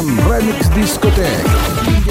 Remix Discotheque.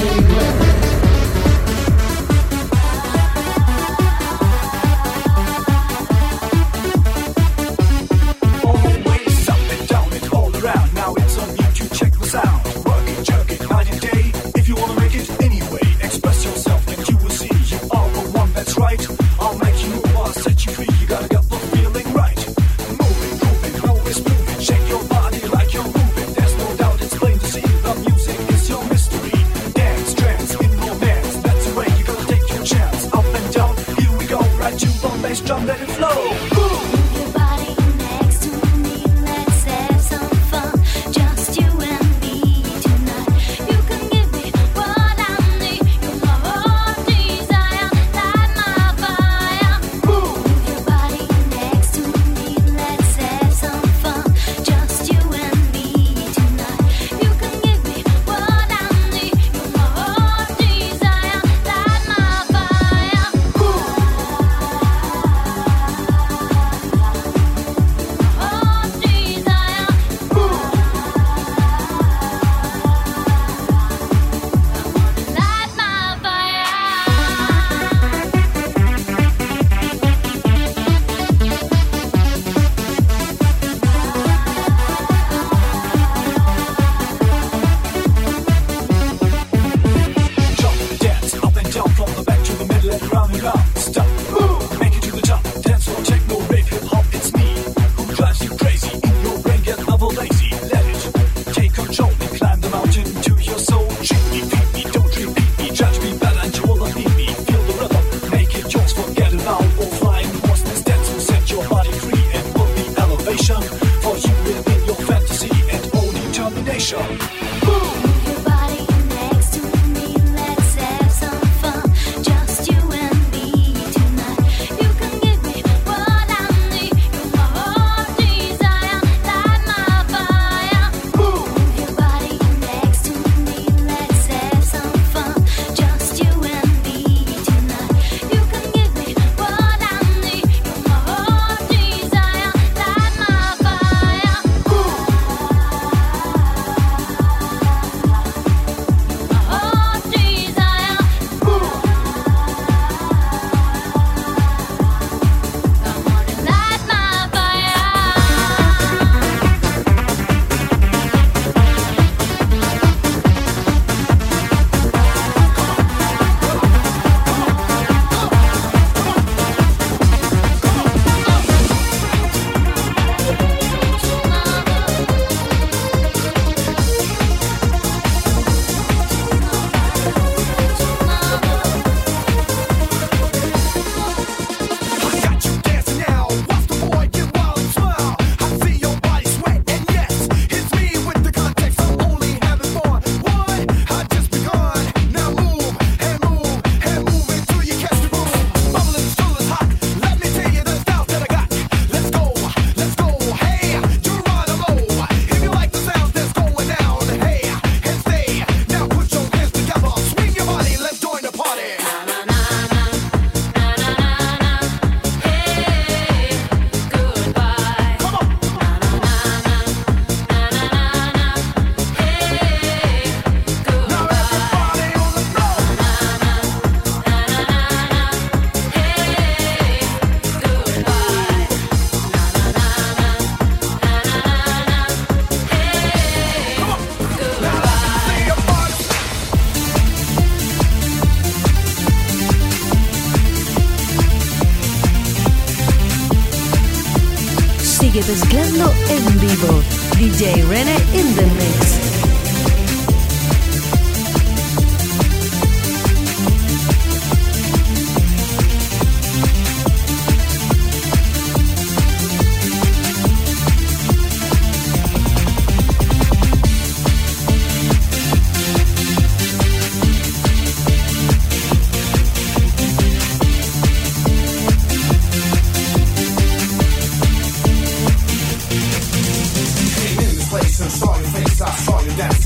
mezclando en vivo. DJ Rene in the mix.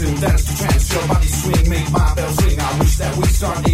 dancing, dance to trance. Your body swing, make my bells ring. I wish that we start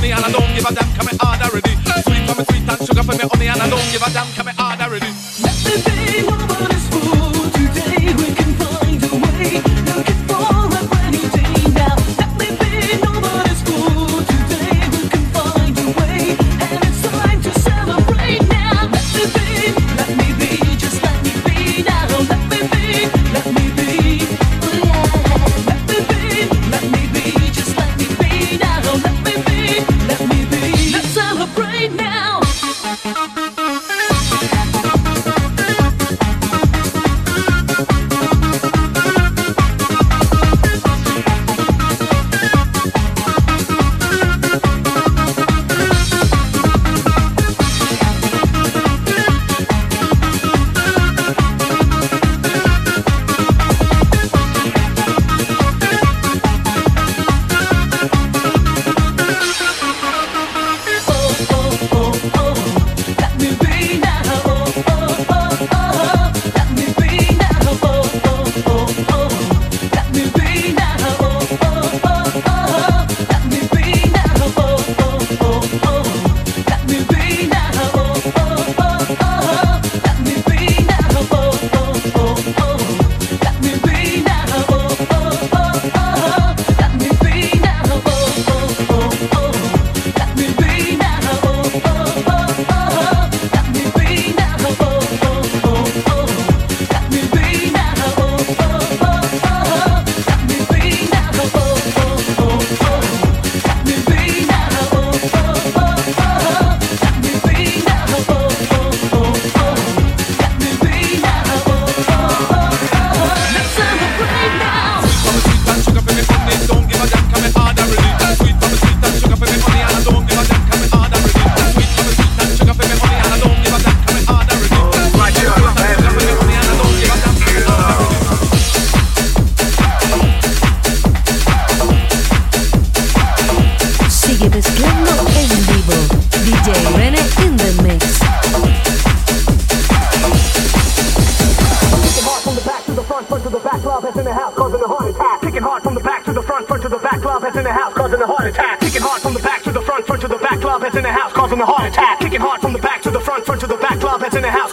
on the and I don't give a damn, come and order it. Sweet for me, sweet and sugar for me on and I don't give a damn, come and order it. house, causing a heart attack. Kicking hard from the back to the front, front to the back, Club heads in the house, causing a heart attack. Kicking hard from the back to the front, front to the back, Club heads in the house, causing a heart attack. Kicking hard from the back to the front, front to the back, Club heads in the house.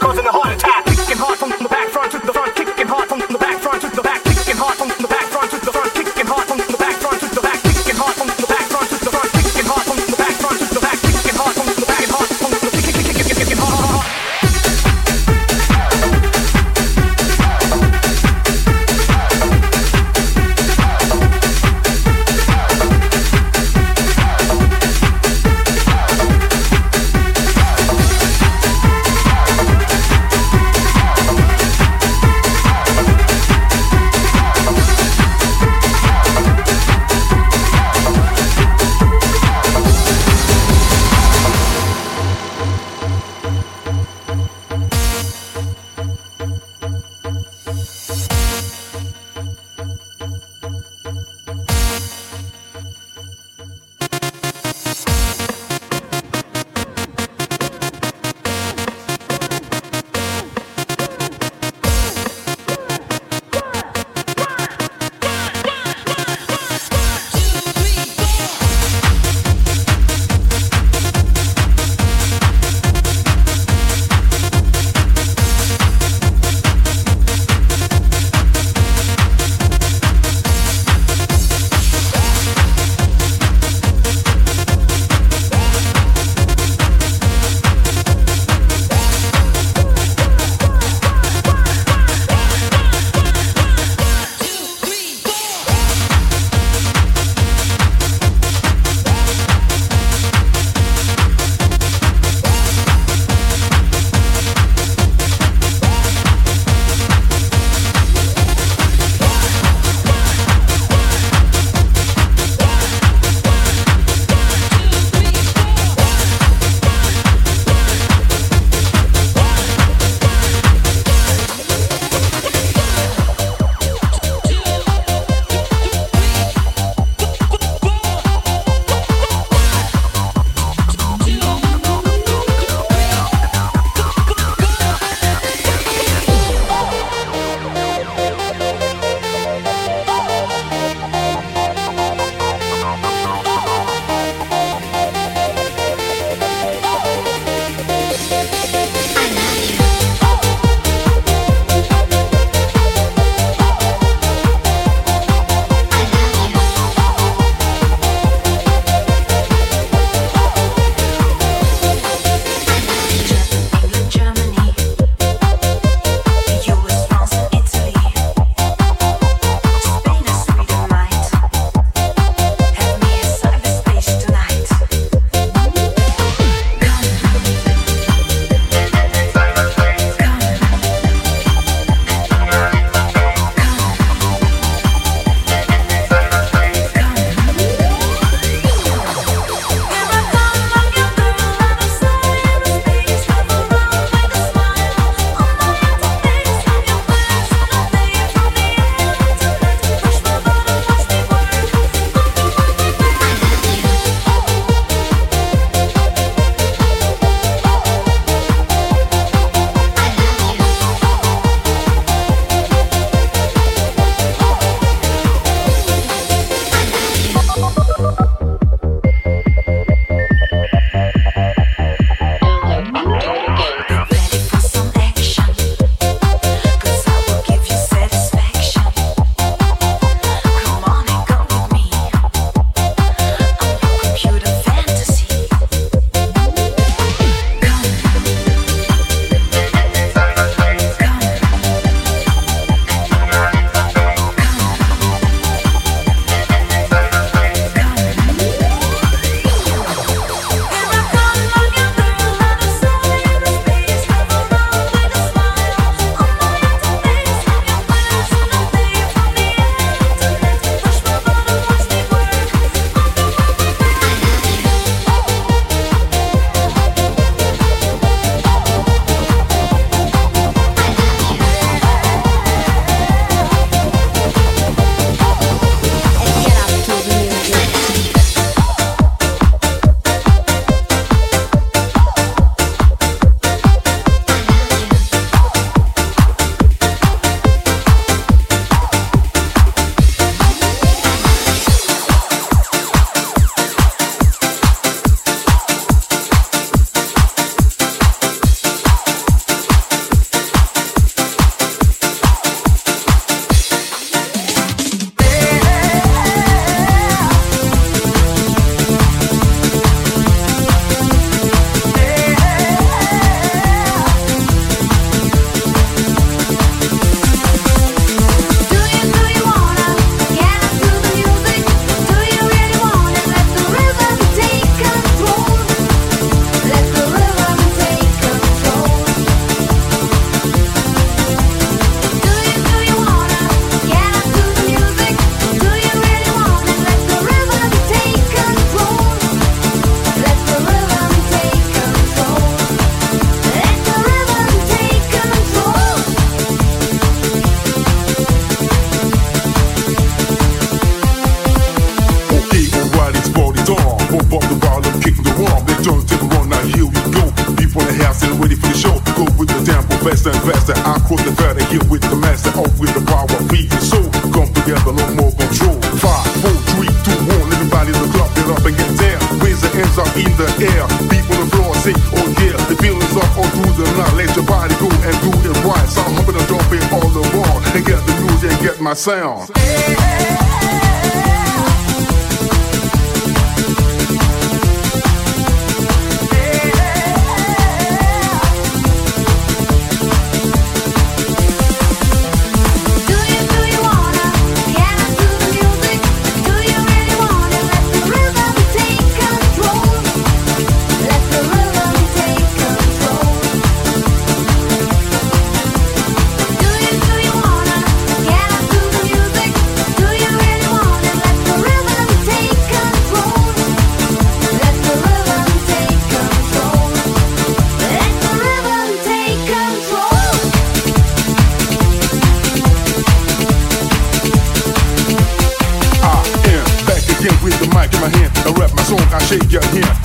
sound.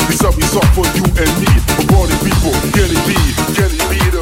It's a result for you and me, a all people. Can it be? Can it be the